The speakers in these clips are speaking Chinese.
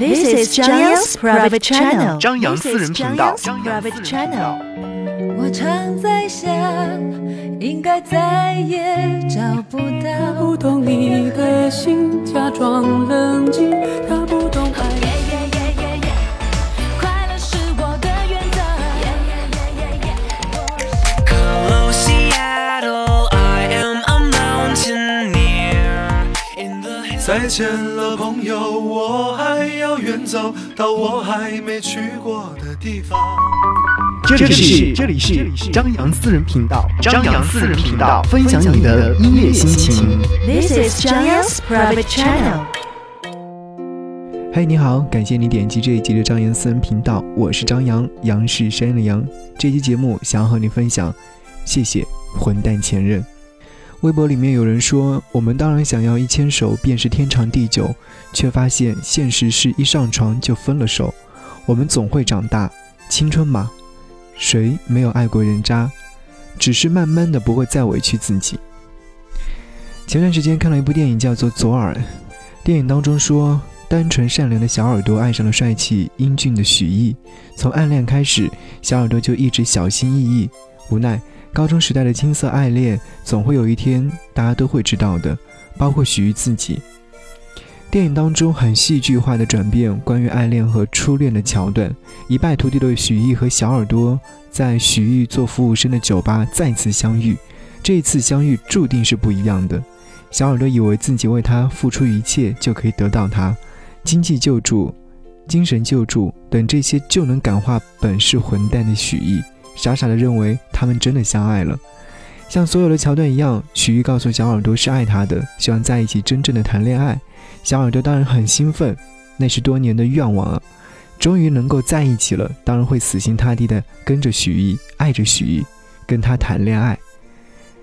This is 张扬 private channel. 张扬私人频道。我常在想，应该再也找不到。不懂你的心，假装冷静，他不见了，朋友，我还要远走到我还没去过的地方。这里是这里是张扬私人频道，张扬私人频道，分享你的音乐心情。This is 张扬 private channel. 嘿，你好，感谢你点击这一集的张扬私人频道，我是张扬，杨是山的杨。这期节目想要和你分享，谢谢混蛋前任。微博里面有人说，我们当然想要一牵手便是天长地久，却发现现实是一上床就分了手。我们总会长大，青春嘛，谁没有爱过人渣？只是慢慢的不会再委屈自己。前段时间看了一部电影，叫做《左耳》。电影当中说，单纯善良的小耳朵爱上了帅气英俊的许弋。从暗恋开始，小耳朵就一直小心翼翼。无奈，高中时代的青涩爱恋，总会有一天大家都会知道的，包括许毅自己。电影当中很戏剧化的转变，关于爱恋和初恋的桥段。一败涂地的许毅和小耳朵在许毅做服务生的酒吧再次相遇，这一次相遇注定是不一样的。小耳朵以为自己为他付出一切就可以得到他，经济救助、精神救助等这些就能感化本是混蛋的许毅，傻傻的认为他们真的相爱了。像所有的桥段一样，许毅告诉小耳朵是爱他的，希望在一起真正的谈恋爱。小耳朵当然很兴奋，那是多年的愿望啊，终于能够在一起了，当然会死心塌地的跟着许毅，爱着许毅，跟他谈恋爱。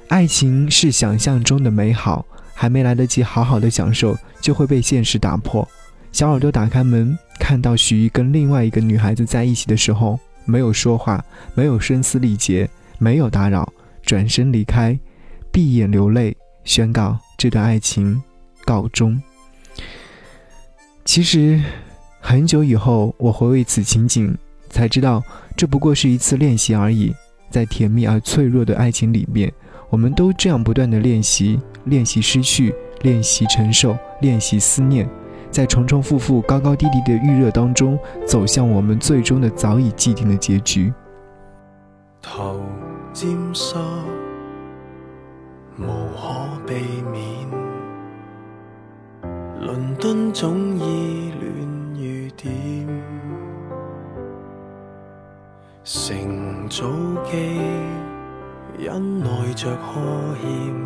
爱情是想象中的美好，还没来得及好好的享受，就会被现实打破。小耳朵打开门，看到许毅跟另外一个女孩子在一起的时候，没有说话，没有声嘶力竭，没有打扰，转身离开，闭眼流泪，宣告这段爱情告终。其实，很久以后，我回味此情景，才知道这不过是一次练习而已。在甜蜜而脆弱的爱情里面，我们都这样不断的练习，练习失去，练习承受，练习思念，在重重复复、高高低低的预热当中，走向我们最终的早已既定的结局。頭沾濕，無可避免。倫敦總依戀雨点，乘早机忍耐着呵欠，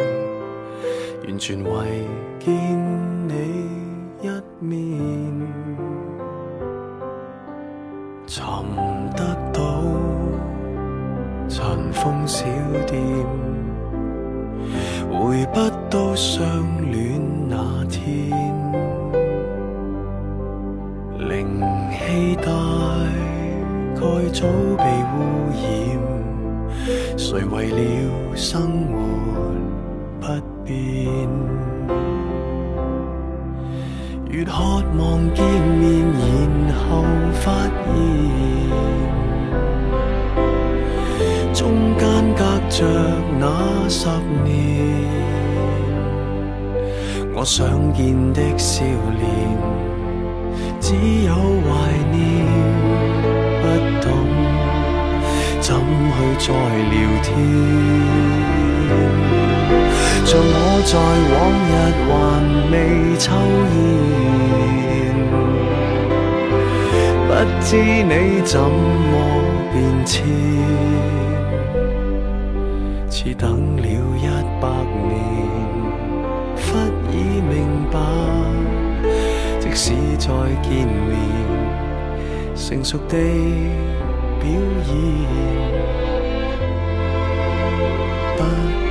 完全為見你一面，尋得到。尘封小店，回不到相戀那天，零氣大概早被污染，誰為了生活不變？越渴望見面，然後發現。中間隔着那十年，我想見的笑脸，只有懷念，不懂怎去再聊天。像我在往日還未抽烟，不知你怎麼變遷。似等了一百年，忽已明白，即使再見面，成熟地表現，不如不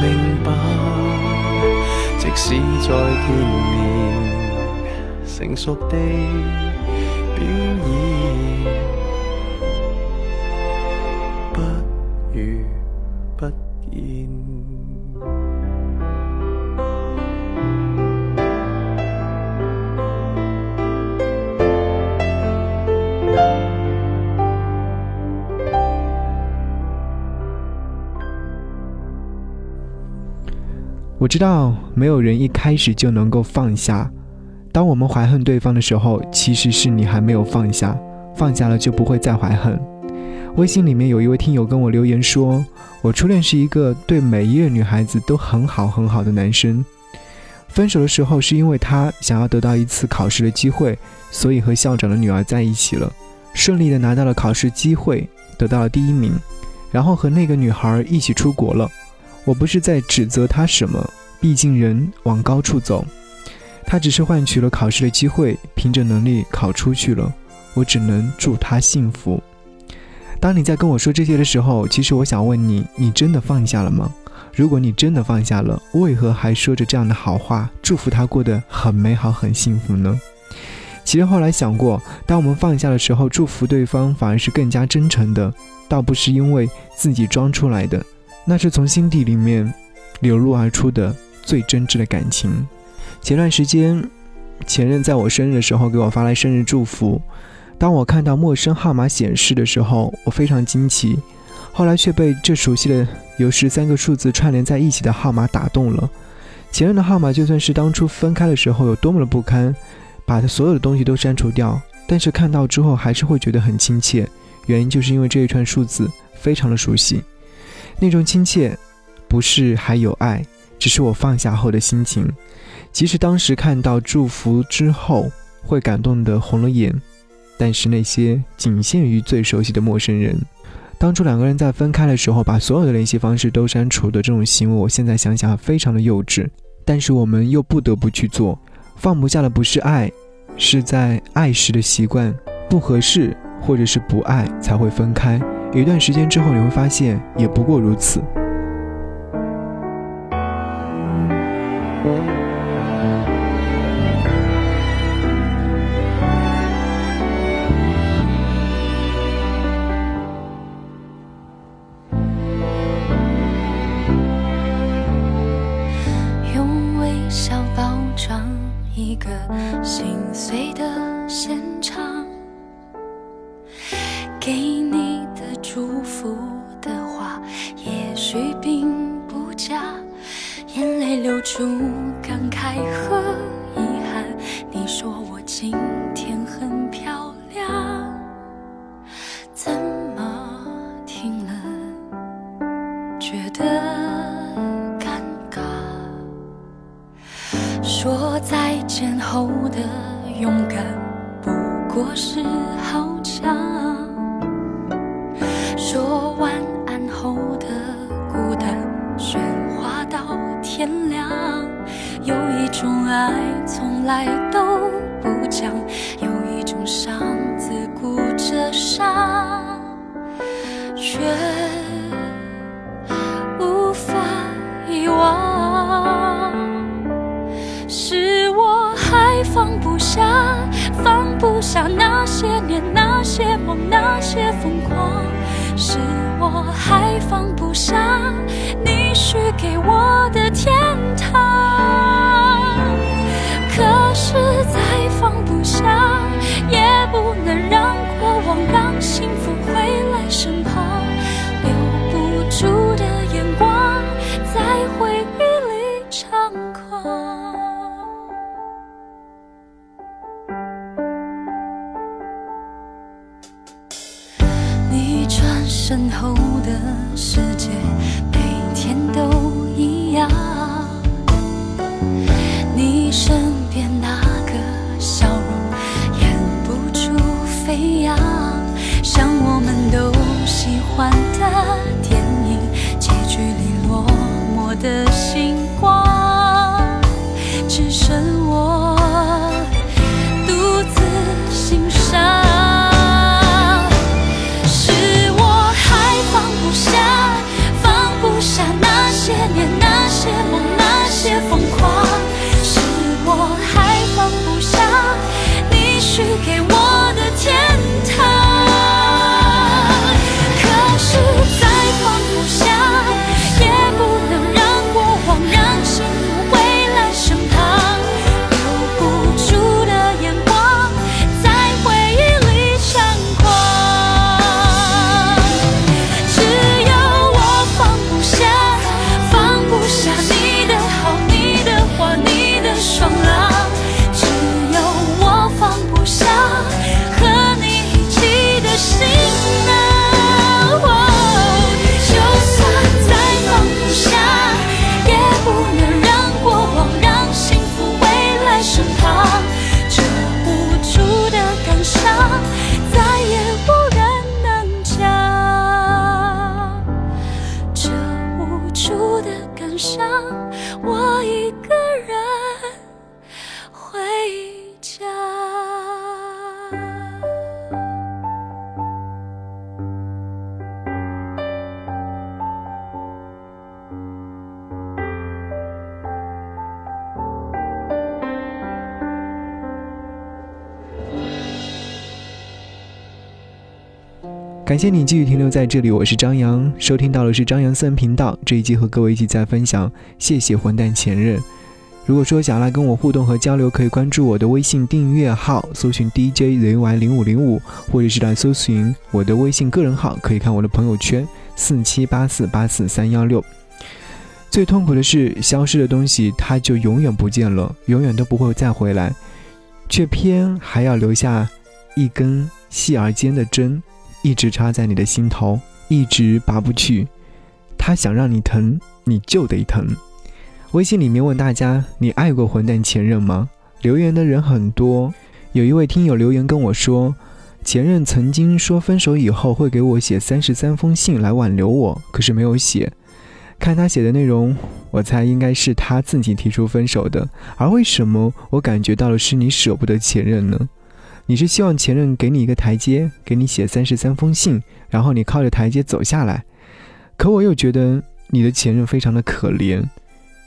明白，即使再见面，成熟地表演。我知道没有人一开始就能够放下。当我们怀恨对方的时候，其实是你还没有放下，放下了就不会再怀恨。微信里面有一位听友跟我留言说，我初恋是一个对每一个女孩子都很好很好的男生。分手的时候是因为他想要得到一次考试的机会，所以和校长的女儿在一起了，顺利的拿到了考试机会，得到了第一名，然后和那个女孩一起出国了。我不是在指责他什么，毕竟人往高处走，他只是换取了考试的机会，凭着能力考出去了。我只能祝他幸福。当你在跟我说这些的时候，其实我想问你：你真的放下了吗？如果你真的放下了，为何还说着这样的好话，祝福他过得很美好、很幸福呢？其实后来想过，当我们放下的时候，祝福对方反而是更加真诚的，倒不是因为自己装出来的，那是从心底里面流露而出的最真挚的感情。前段时间，前任在我生日的时候给我发来生日祝福。当我看到陌生号码显示的时候，我非常惊奇，后来却被这熟悉的由十三个数字串联在一起的号码打动了。前任的号码就算是当初分开的时候有多么的不堪，把他所有的东西都删除掉，但是看到之后还是会觉得很亲切。原因就是因为这一串数字非常的熟悉，那种亲切，不是还有爱，只是我放下后的心情。即使当时看到祝福之后会感动得红了眼。但是那些仅限于最熟悉的陌生人，当初两个人在分开的时候，把所有的联系方式都删除的这种行为，我现在想想非常的幼稚。但是我们又不得不去做，放不下的不是爱，是在爱时的习惯不合适，或者是不爱才会分开。一段时间之后，你会发现也不过如此。的尴尬？说再见后的勇敢，不过是好强；说晚安后的孤单，喧哗到天亮。有一种爱从来都不讲，有一种伤自顾着伤，下，放不下那些年、那些梦、那些疯狂。是我还放不下你许给我的天堂。感谢你继续停留在这里，我是张扬，收听到的是张扬私人频道。这一集和各位一起在分享，谢谢混蛋前任。如果说想来跟我互动和交流，可以关注我的微信订阅号，搜寻 DJZY 零五零五，或者是来搜寻我的微信个人号，可以看我的朋友圈四七八四八四三幺六。最痛苦的是，消失的东西它就永远不见了，永远都不会再回来，却偏还要留下一根细而尖的针。一直插在你的心头，一直拔不去。他想让你疼，你就得疼。微信里面问大家：你爱过混蛋前任吗？留言的人很多，有一位听友留言跟我说，前任曾经说分手以后会给我写三十三封信来挽留我，可是没有写。看他写的内容，我猜应该是他自己提出分手的。而为什么我感觉到的是你舍不得前任呢？你是希望前任给你一个台阶，给你写三十三封信，然后你靠着台阶走下来。可我又觉得你的前任非常的可怜，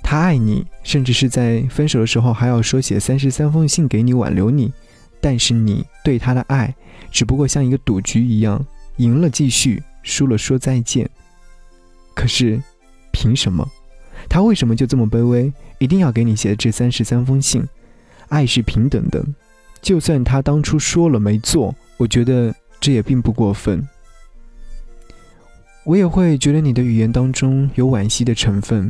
他爱你，甚至是在分手的时候还要说写三十三封信给你挽留你，但是你对他的爱只不过像一个赌局一样，赢了继续，输了说再见。可是，凭什么？他为什么就这么卑微，一定要给你写这三十三封信？爱是平等的。就算他当初说了没做，我觉得这也并不过分。我也会觉得你的语言当中有惋惜的成分，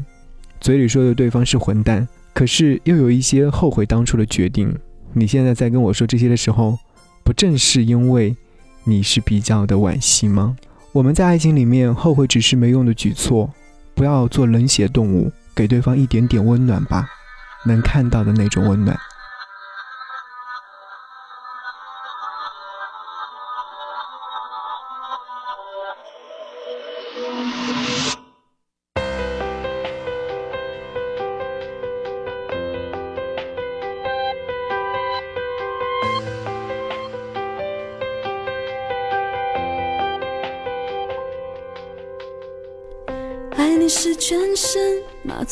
嘴里说的对方是混蛋，可是又有一些后悔当初的决定。你现在在跟我说这些的时候，不正是因为你是比较的惋惜吗？我们在爱情里面后悔只是没用的举措，不要做冷血动物，给对方一点点温暖吧，能看到的那种温暖。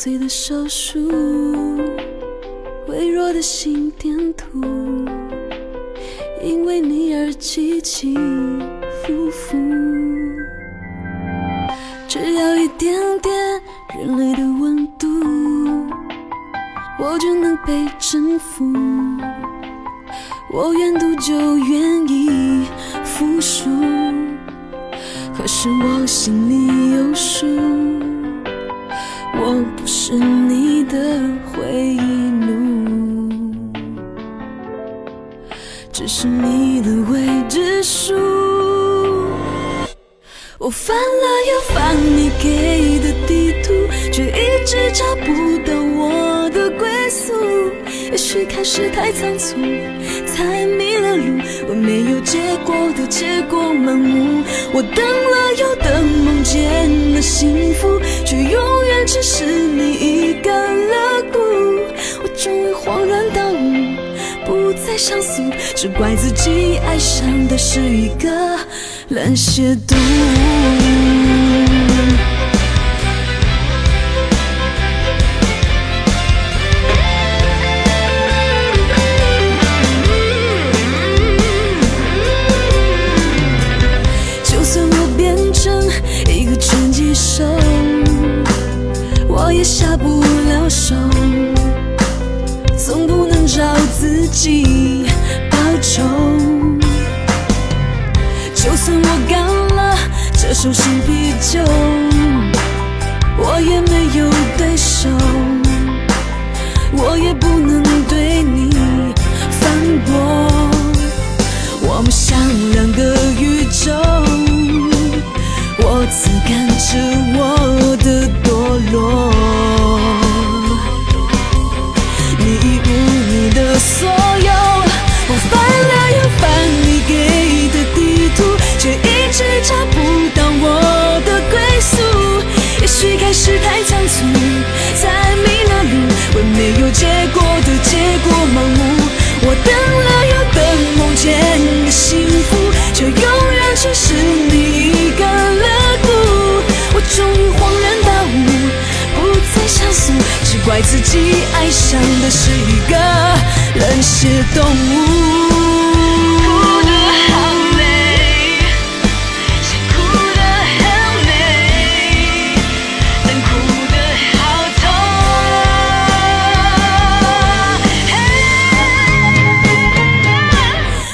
醉的手术，微弱的心电图，因为你而起起伏伏。只要一点点人类的温度，我就能被征服。我愿赌就愿意服输，可是我心里有数，我不是你的回忆录，只是你的未知数。我翻了又翻你给的地图，却一直找不到我的归宿。也许开始太仓促，才路。我没有结果的结果盲目，我等了又等，梦见了幸福，却永远只是你一干了骨。我终于恍然大悟，不再上诉，只怪自己爱上的是一个冷血动手新啤酒，我也没有对手，我也不能对你反驳。我们像两个宇宙，我自感着我的堕落。怪自己爱上的是一个冷血动物。哭得好哭得很美，但哭得好痛。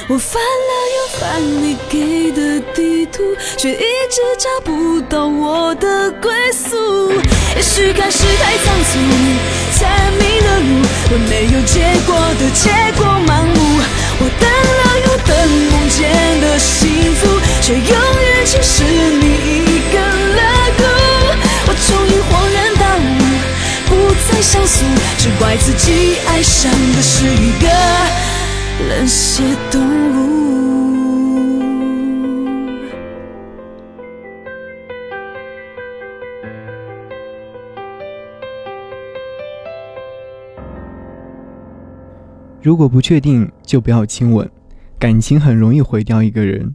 我犯了又翻你给的地图，却一直找不到我的归宿。也许开始太仓促，才迷了路，我没有结果的结果盲目。我等了又等，梦见的幸福，却永远只是你一根肋骨。我终于恍然大悟，不再上诉，只怪自己爱上的是一个冷血动物。如果不确定，就不要亲吻。感情很容易毁掉一个人，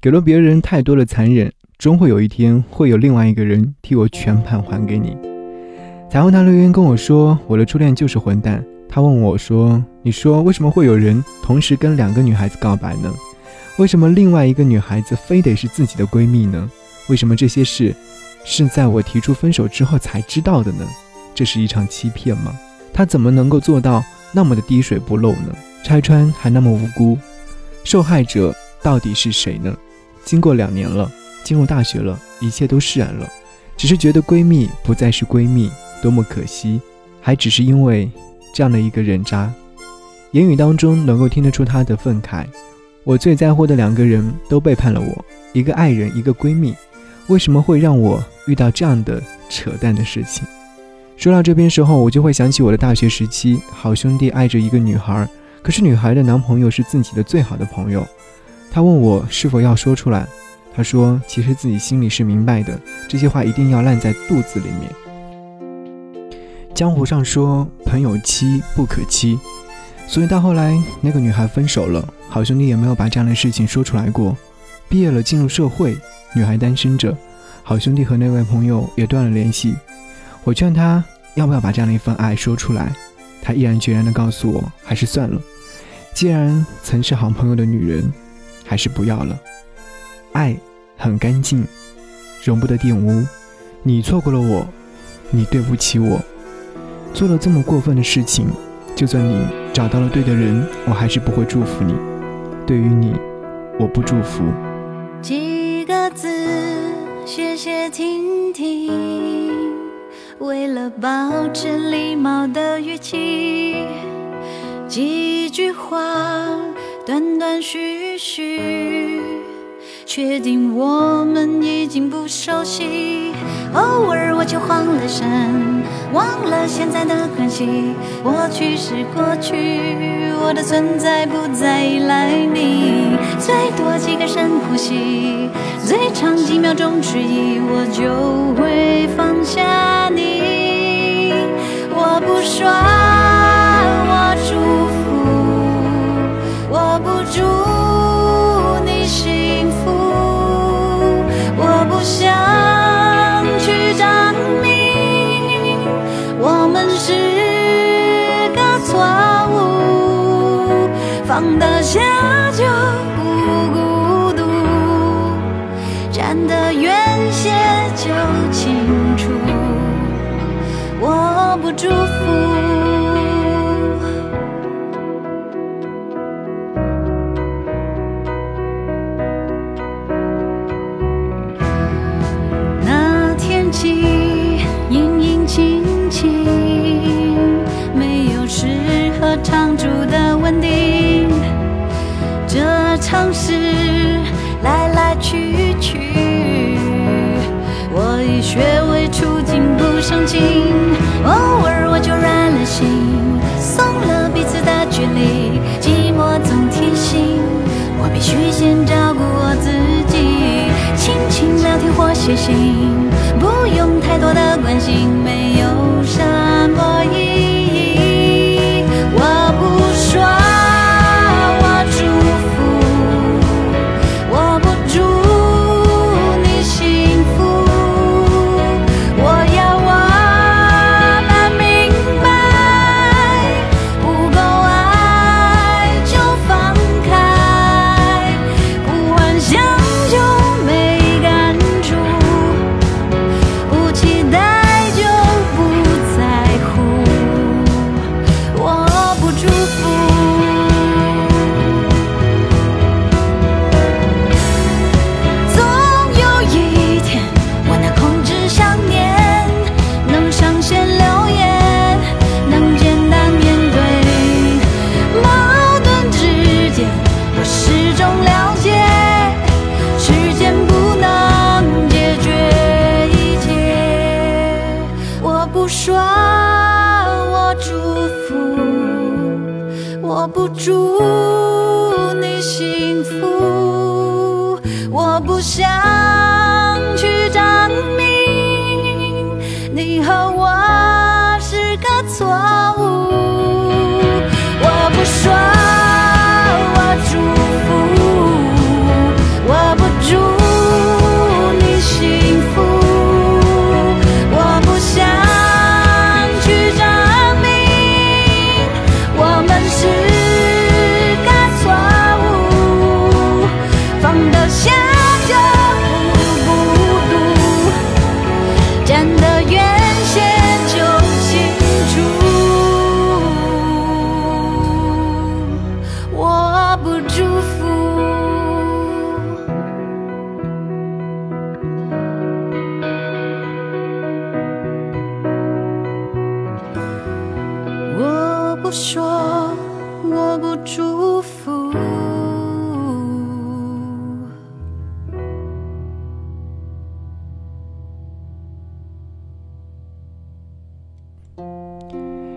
给了别人太多的残忍，终会有一天会有另外一个人替我全盘还给你。彩虹糖留言跟我说，我的初恋就是混蛋。他问我说：“你说为什么会有人同时跟两个女孩子告白呢？为什么另外一个女孩子非得是自己的闺蜜呢？为什么这些事是在我提出分手之后才知道的呢？这是一场欺骗吗？他怎么能够做到那么的滴水不漏呢？拆穿还那么无辜，受害者到底是谁呢？经过两年了，进入大学了，一切都释然了，只是觉得闺蜜不再是闺蜜，多么可惜！还只是因为这样的一个人渣，言语当中能够听得出她的愤慨。我最在乎的两个人都背叛了我，一个爱人，一个闺蜜，为什么会让我遇到这样的扯淡的事情？说到这边时候，我就会想起我的大学时期，好兄弟爱着一个女孩，可是女孩的男朋友是自己的最好的朋友。他问我是否要说出来，他说其实自己心里是明白的，这些话一定要烂在肚子里面。江湖上说朋友妻不可欺，所以到后来那个女孩分手了，好兄弟也没有把这样的事情说出来过。毕业了进入社会，女孩单身着，好兄弟和那位朋友也断了联系。我劝他要不要把这样的一份爱说出来，他毅然决然地告诉我，还是算了。既然曾是好朋友的女人，还是不要了。爱很干净，容不得玷污。你错过了我，你对不起我，做了这么过分的事情，就算你找到了对的人，我还是不会祝福你。对于你，我不祝福。几个字，谢谢听听，为了保持礼貌的语气，几句话，断断续续，确定我们已经不熟悉。偶尔我就慌了神，忘了现在的关系，过去是过去，我的存在不再依赖你。最多几个深呼吸，最长几秒钟迟疑，我就会放下你。我不说，我祝福，我不祝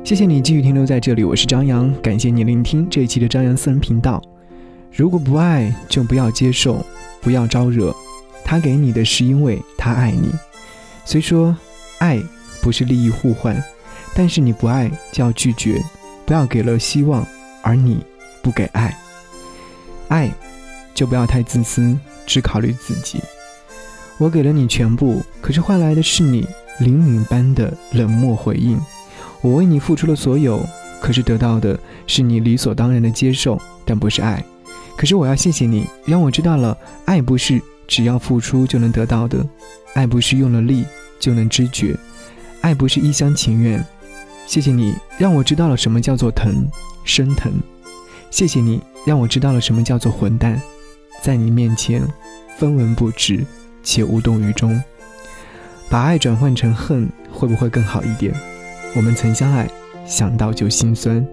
谢谢你继续停留在这里，我是张扬，感谢你聆听这一期的张扬私人频道。如果不爱，就不要接受，不要招惹。他给你的是因为他爱你。虽说爱不是利益互换，但是你不爱就要拒绝，不要给了希望，而你不给爱。爱就不要太自私，只考虑自己。我给了你全部，可是换来的是你灵敏般的冷漠回应。我为你付出了所有，可是得到的是你理所当然的接受，但不是爱。可是我要谢谢你，让我知道了，爱不是只要付出就能得到的，爱不是用了力就能知觉，爱不是一厢情愿。谢谢你让我知道了什么叫做疼，生疼。谢谢你让我知道了什么叫做混蛋，在你面前分文不值且无动于衷。把爱转换成恨，会不会更好一点？我们曾相爱，想到就心酸。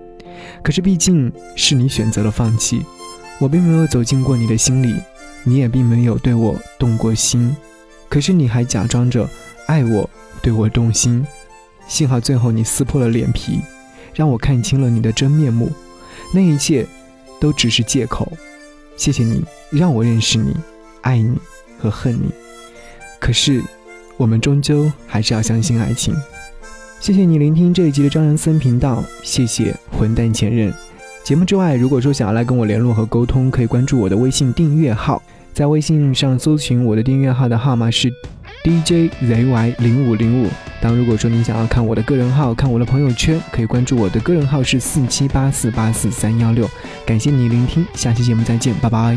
可是毕竟是你选择了放弃，我并没有走进过你的心里，你也并没有对我动过心。可是你还假装着爱我，对我动心。幸好最后你撕破了脸皮，让我看清了你的真面目。那一切都只是借口。谢谢你让我认识你，爱你和恨你。可是。我们终究还是要相信爱情。谢谢你聆听这一集的张扬森频道，谢谢混蛋前任。节目之外，如果说想要来跟我联络和沟通，可以关注我的微信订阅号，在微信上搜寻我的订阅号的号码是 DJZY 零五零五。当如果说你想要看我的个人号，看我的朋友圈，可以关注我的个人号是四七八四八四三幺六。感谢你聆听，下期节目再见，拜拜。